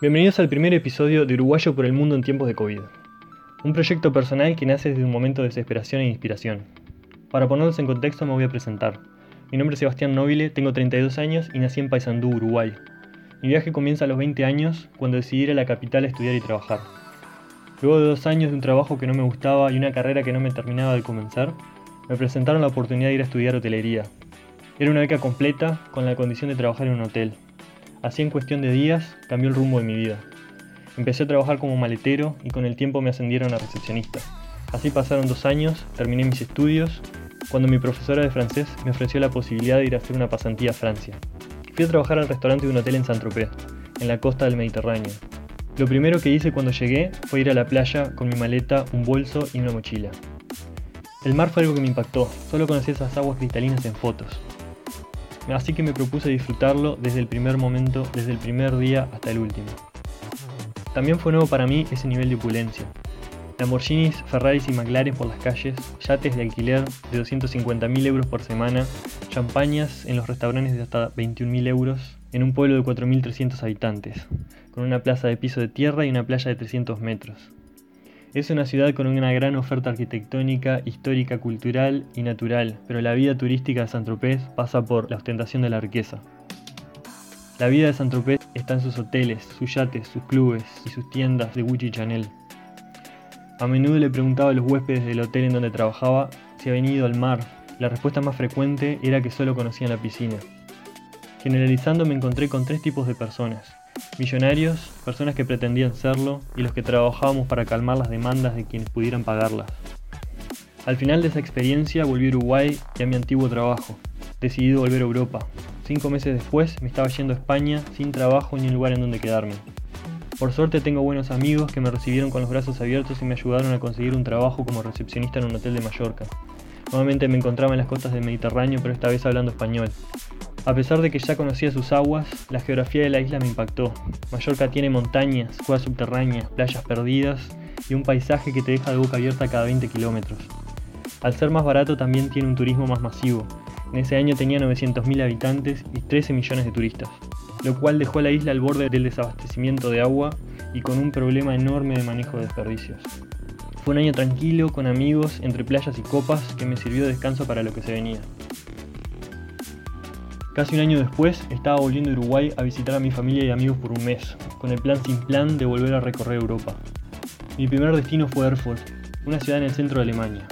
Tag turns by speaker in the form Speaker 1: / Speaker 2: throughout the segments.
Speaker 1: Bienvenidos al primer episodio de Uruguayo por el Mundo en tiempos de COVID. Un proyecto personal que nace desde un momento de desesperación e inspiración. Para ponerlos en contexto me voy a presentar. Mi nombre es Sebastián Nobile, tengo 32 años y nací en Paysandú, Uruguay. Mi viaje comienza a los 20 años cuando decidí ir a la capital a estudiar y trabajar. Luego de dos años de un trabajo que no me gustaba y una carrera que no me terminaba de comenzar, me presentaron la oportunidad de ir a estudiar hotelería. Era una beca completa con la condición de trabajar en un hotel. Así en cuestión de días cambió el rumbo de mi vida. Empecé a trabajar como maletero y con el tiempo me ascendieron a recepcionista. Así pasaron dos años, terminé mis estudios, cuando mi profesora de francés me ofreció la posibilidad de ir a hacer una pasantía a Francia. Fui a trabajar al restaurante de un hotel en Saint-Tropez, en la costa del Mediterráneo. Lo primero que hice cuando llegué fue ir a la playa con mi maleta, un bolso y una mochila. El mar fue algo que me impactó, solo conocí esas aguas cristalinas en fotos así que me propuse disfrutarlo desde el primer momento, desde el primer día hasta el último. También fue nuevo para mí ese nivel de opulencia. Lamborghinis, Ferraris y McLaren por las calles, yates de alquiler de 250.000 euros por semana, champañas en los restaurantes de hasta 21.000 euros, en un pueblo de 4.300 habitantes, con una plaza de piso de tierra y una playa de 300 metros. Es una ciudad con una gran oferta arquitectónica, histórica, cultural y natural, pero la vida turística de Saint-Tropez pasa por la ostentación de la riqueza. La vida de Saint-Tropez está en sus hoteles, sus yates, sus clubes y sus tiendas de Gucci y Chanel. A menudo le preguntaba a los huéspedes del hotel en donde trabajaba si habían ido al mar. La respuesta más frecuente era que solo conocían la piscina. Generalizando me encontré con tres tipos de personas. Millonarios, personas que pretendían serlo y los que trabajábamos para calmar las demandas de quienes pudieran pagarlas. Al final de esa experiencia volví a Uruguay y a mi antiguo trabajo. Decidí volver a Europa. Cinco meses después me estaba yendo a España sin trabajo ni un lugar en donde quedarme. Por suerte tengo buenos amigos que me recibieron con los brazos abiertos y me ayudaron a conseguir un trabajo como recepcionista en un hotel de Mallorca. Nuevamente me encontraba en las costas del Mediterráneo, pero esta vez hablando español. A pesar de que ya conocía sus aguas, la geografía de la isla me impactó. Mallorca tiene montañas, cuevas subterráneas, playas perdidas y un paisaje que te deja de boca abierta cada 20 kilómetros. Al ser más barato también tiene un turismo más masivo. En ese año tenía 900.000 habitantes y 13 millones de turistas, lo cual dejó a la isla al borde del desabastecimiento de agua y con un problema enorme de manejo de desperdicios. Un año tranquilo, con amigos, entre playas y copas, que me sirvió de descanso para lo que se venía. Casi un año después, estaba volviendo a Uruguay a visitar a mi familia y amigos por un mes, con el plan sin plan de volver a recorrer Europa. Mi primer destino fue Erfurt, una ciudad en el centro de Alemania.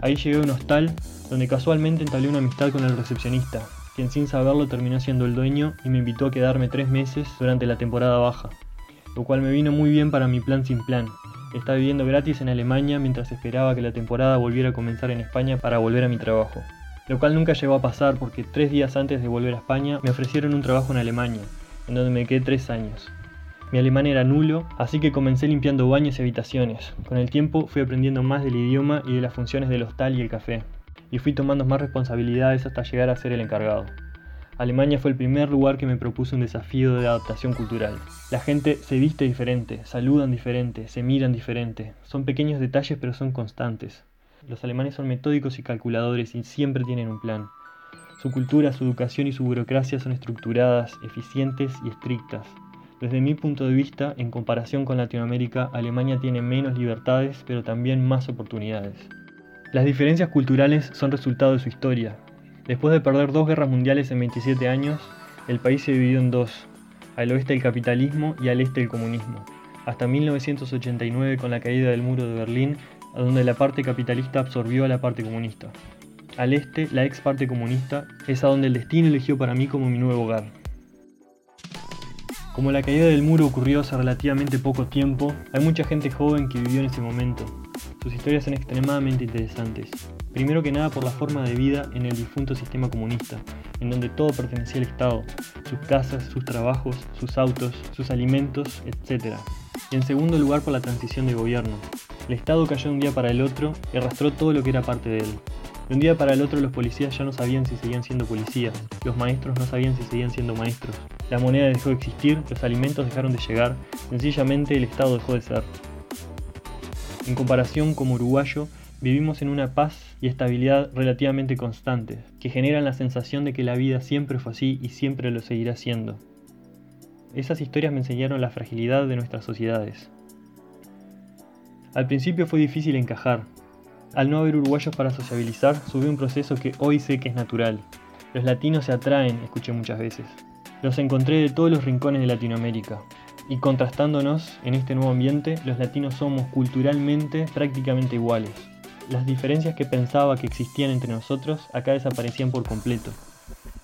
Speaker 1: Ahí llegué a un hostal donde casualmente entablé una amistad con el recepcionista, quien sin saberlo terminó siendo el dueño y me invitó a quedarme tres meses durante la temporada baja, lo cual me vino muy bien para mi plan sin plan. Estaba viviendo gratis en Alemania mientras esperaba que la temporada volviera a comenzar en España para volver a mi trabajo lo cual nunca llegó a pasar porque tres días antes de volver a España me ofrecieron un trabajo en Alemania, en donde me quedé tres años. Mi alemán era nulo, así que comencé limpiando baños y habitaciones. Con el tiempo fui aprendiendo más del idioma y de las funciones del hostal y el café, y fui tomando más responsabilidades hasta llegar a ser el encargado. Alemania fue el primer lugar que me propuso un desafío de adaptación cultural. La gente se viste diferente, saludan diferente, se miran diferente. Son pequeños detalles pero son constantes. Los alemanes son metódicos y calculadores y siempre tienen un plan. Su cultura, su educación y su burocracia son estructuradas, eficientes y estrictas. Desde mi punto de vista, en comparación con Latinoamérica, Alemania tiene menos libertades, pero también más oportunidades. Las diferencias culturales son resultado de su historia. Después de perder dos guerras mundiales en 27 años, el país se dividió en dos, al oeste el capitalismo y al este el comunismo. Hasta 1989, con la caída del muro de Berlín, donde la parte capitalista absorbió a la parte comunista. Al este, la ex parte comunista es a donde el destino eligió para mí como mi nuevo hogar. Como la caída del muro ocurrió hace relativamente poco tiempo, hay mucha gente joven que vivió en ese momento. Sus historias son extremadamente interesantes. Primero que nada por la forma de vida en el difunto sistema comunista, en donde todo pertenecía al Estado, sus casas, sus trabajos, sus autos, sus alimentos, etc. Y en segundo lugar por la transición de gobierno, el Estado cayó de un día para el otro y arrastró todo lo que era parte de él. De un día para el otro los policías ya no sabían si seguían siendo policías, los maestros no sabían si seguían siendo maestros, la moneda dejó de existir, los alimentos dejaron de llegar, sencillamente el Estado dejó de ser. En comparación, como uruguayo, vivimos en una paz y estabilidad relativamente constantes, que generan la sensación de que la vida siempre fue así y siempre lo seguirá siendo. esas historias me enseñaron la fragilidad de nuestras sociedades. Al principio fue difícil encajar. Al no haber uruguayos para sociabilizar, subí un proceso que hoy sé que es natural. Los latinos se atraen, escuché muchas veces. Los encontré de todos los rincones de Latinoamérica. Y contrastándonos en este nuevo ambiente, los latinos somos culturalmente prácticamente iguales. Las diferencias que pensaba que existían entre nosotros acá desaparecían por completo.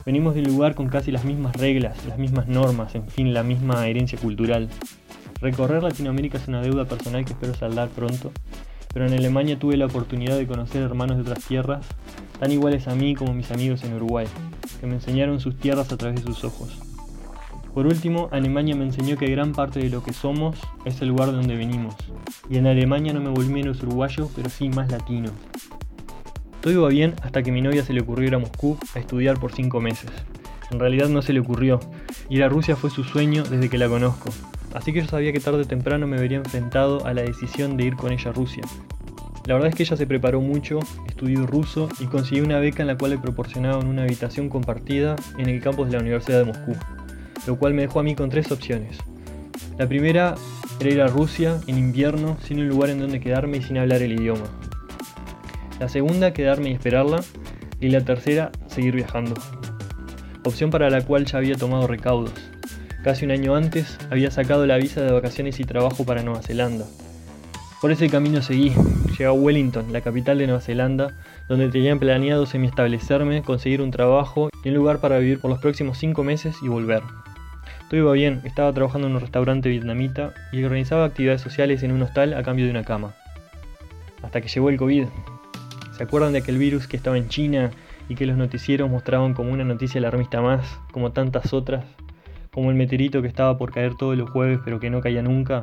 Speaker 1: Venimos de un lugar con casi las mismas reglas, las mismas normas, en fin, la misma herencia cultural. Recorrer Latinoamérica es una deuda personal que espero saldar pronto, pero en Alemania tuve la oportunidad de conocer hermanos de otras tierras, tan iguales a mí como mis amigos en Uruguay, que me enseñaron sus tierras a través de sus ojos. Por último, Alemania me enseñó que gran parte de lo que somos es el lugar de donde venimos, y en Alemania no me volví menos uruguayo, pero sí más latino. Todo iba bien hasta que mi novia se le ocurrió ir a Moscú a estudiar por 5 meses. En realidad no se le ocurrió. Ir a Rusia fue su sueño desde que la conozco. Así que yo sabía que tarde o temprano me vería enfrentado a la decisión de ir con ella a Rusia. La verdad es que ella se preparó mucho, estudió ruso y consiguió una beca en la cual le proporcionaban una habitación compartida en el campus de la Universidad de Moscú, lo cual me dejó a mí con tres opciones. La primera era ir a Rusia en invierno sin un lugar en donde quedarme y sin hablar el idioma. La segunda, quedarme y esperarla. Y la tercera, seguir viajando. Opción para la cual ya había tomado recaudos. Casi un año antes había sacado la visa de vacaciones y trabajo para Nueva Zelanda. Por ese camino seguí. Llegué a Wellington, la capital de Nueva Zelanda, donde tenía planeado semi-establecerme, conseguir un trabajo y un lugar para vivir por los próximos 5 meses y volver. Todo iba bien, estaba trabajando en un restaurante vietnamita y organizaba actividades sociales en un hostal a cambio de una cama. Hasta que llegó el COVID, ¿Se acuerdan de aquel virus que estaba en China y que los noticieros mostraban como una noticia alarmista más, como tantas otras? Como el meteorito que estaba por caer todos los jueves pero que no caía nunca.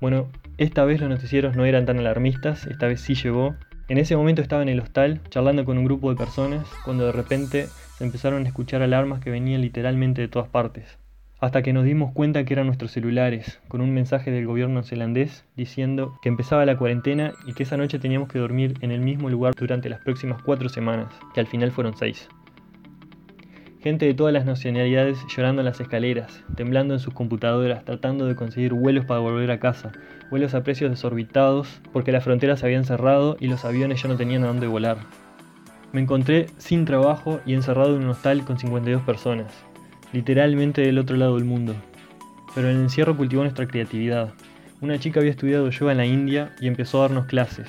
Speaker 1: Bueno, esta vez los noticieros no eran tan alarmistas, esta vez sí llegó. En ese momento estaba en el hostal charlando con un grupo de personas cuando de repente se empezaron a escuchar alarmas que venían literalmente de todas partes hasta que nos dimos cuenta que eran nuestros celulares, con un mensaje del gobierno zelandés diciendo que empezaba la cuarentena y que esa noche teníamos que dormir en el mismo lugar durante las próximas cuatro semanas, que al final fueron seis. Gente de todas las nacionalidades llorando en las escaleras, temblando en sus computadoras, tratando de conseguir vuelos para volver a casa, vuelos a precios desorbitados porque las fronteras se habían cerrado y los aviones ya no tenían a dónde volar. Me encontré sin trabajo y encerrado en un hostal con 52 personas, literalmente del otro lado del mundo. Pero el encierro cultivó nuestra creatividad. Una chica había estudiado yoga en la India y empezó a darnos clases.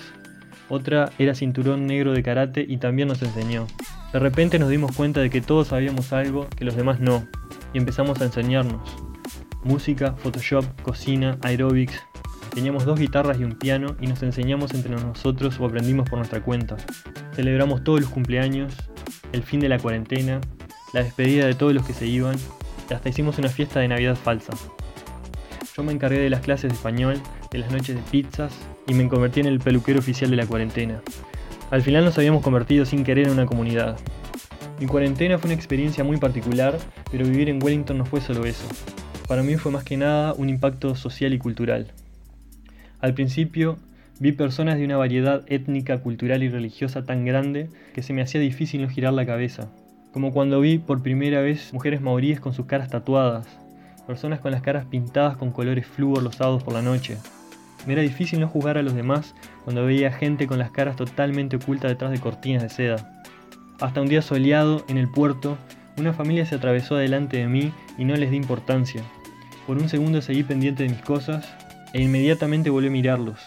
Speaker 1: Otra era cinturón negro de karate y también nos enseñó. De repente nos dimos cuenta de que todos sabíamos algo que los demás no, y empezamos a enseñarnos. Música, Photoshop, cocina, aerobics. Teníamos dos guitarras y un piano y nos enseñamos entre nosotros o aprendimos por nuestra cuenta. Celebramos todos los cumpleaños, el fin de la cuarentena la despedida de todos los que se iban, y hasta hicimos una fiesta de Navidad falsa. Yo me encargué de las clases de español, de las noches de pizzas y me convertí en el peluquero oficial de la cuarentena. Al final nos habíamos convertido sin querer en una comunidad. Mi cuarentena fue una experiencia muy particular, pero vivir en Wellington no fue solo eso. Para mí fue más que nada un impacto social y cultural. Al principio vi personas de una variedad étnica, cultural y religiosa tan grande que se me hacía difícil no girar la cabeza como cuando vi por primera vez mujeres maoríes con sus caras tatuadas, personas con las caras pintadas con colores flúor los sábados por la noche. Me era difícil no juzgar a los demás cuando veía gente con las caras totalmente ocultas detrás de cortinas de seda. Hasta un día soleado, en el puerto, una familia se atravesó delante de mí y no les di importancia. Por un segundo seguí pendiente de mis cosas e inmediatamente volví a mirarlos.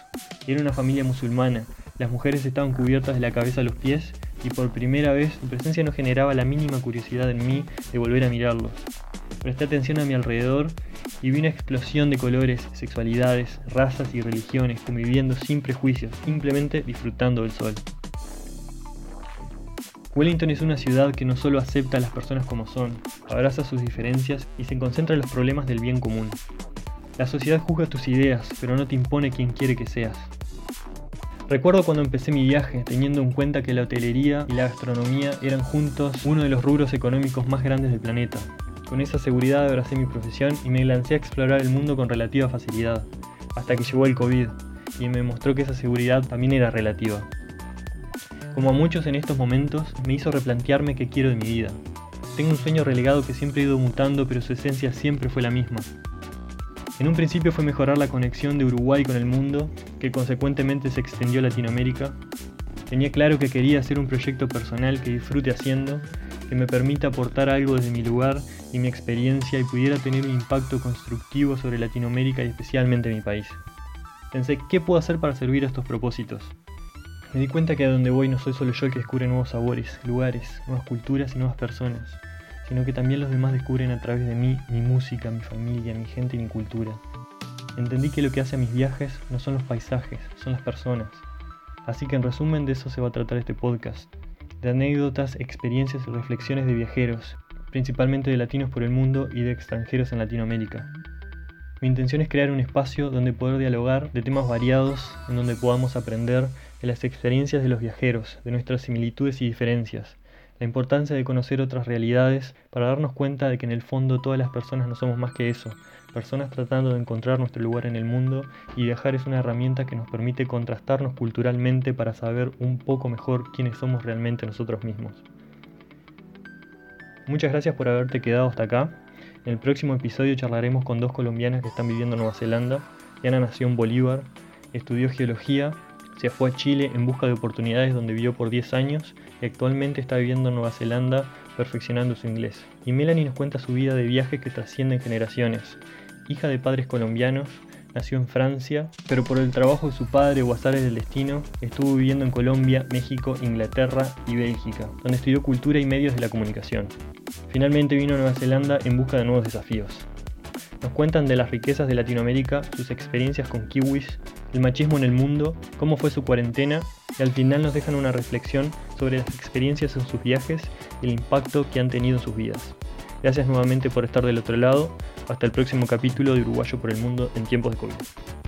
Speaker 1: Era una familia musulmana, las mujeres estaban cubiertas de la cabeza a los pies y por primera vez su presencia no generaba la mínima curiosidad en mí de volver a mirarlos. Presté atención a mi alrededor y vi una explosión de colores, sexualidades, razas y religiones conviviendo sin prejuicios, simplemente disfrutando del sol. Wellington es una ciudad que no solo acepta a las personas como son, abraza sus diferencias y se concentra en los problemas del bien común. La sociedad juzga tus ideas, pero no te impone quien quiere que seas. Recuerdo cuando empecé mi viaje, teniendo en cuenta que la hotelería y la gastronomía eran juntos uno de los rubros económicos más grandes del planeta. Con esa seguridad abracé mi profesión y me lancé a explorar el mundo con relativa facilidad, hasta que llegó el COVID y me mostró que esa seguridad también era relativa. Como a muchos en estos momentos, me hizo replantearme qué quiero de mi vida. Tengo un sueño relegado que siempre ha ido mutando, pero su esencia siempre fue la misma. En un principio fue mejorar la conexión de Uruguay con el mundo, que consecuentemente se extendió a Latinoamérica. Tenía claro que quería hacer un proyecto personal que disfrute haciendo, que me permita aportar algo desde mi lugar y mi experiencia y pudiera tener un impacto constructivo sobre Latinoamérica y especialmente mi país. Pensé, ¿qué puedo hacer para servir a estos propósitos? Me di cuenta que a donde voy no soy solo yo el que descubre nuevos sabores, lugares, nuevas culturas y nuevas personas sino que también los demás descubren a través de mí mi música, mi familia, mi gente y mi cultura. Entendí que lo que hace a mis viajes no son los paisajes, son las personas. Así que en resumen de eso se va a tratar este podcast, de anécdotas, experiencias y reflexiones de viajeros, principalmente de latinos por el mundo y de extranjeros en Latinoamérica. Mi intención es crear un espacio donde poder dialogar de temas variados, en donde podamos aprender de las experiencias de los viajeros, de nuestras similitudes y diferencias, la importancia de conocer otras realidades para darnos cuenta de que en el fondo todas las personas no somos más que eso, personas tratando de encontrar nuestro lugar en el mundo y viajar es una herramienta que nos permite contrastarnos culturalmente para saber un poco mejor quiénes somos realmente nosotros mismos. Muchas gracias por haberte quedado hasta acá. En el próximo episodio charlaremos con dos colombianas que están viviendo en Nueva Zelanda. Diana nació en Bolívar, estudió geología se fue a Chile en busca de oportunidades donde vivió por 10 años y actualmente está viviendo en Nueva Zelanda perfeccionando su inglés. Y Melanie nos cuenta su vida de viaje que trasciende generaciones. Hija de padres colombianos, nació en Francia, pero por el trabajo de su padre o azares del destino, estuvo viviendo en Colombia, México, Inglaterra y Bélgica, donde estudió cultura y medios de la comunicación. Finalmente vino a Nueva Zelanda en busca de nuevos desafíos. Nos cuentan de las riquezas de Latinoamérica, sus experiencias con kiwis, el machismo en el mundo, cómo fue su cuarentena y al final nos dejan una reflexión sobre las experiencias en sus viajes y el impacto que han tenido en sus vidas. Gracias nuevamente por estar del otro lado. Hasta el próximo capítulo de Uruguayo por el Mundo en tiempos de COVID.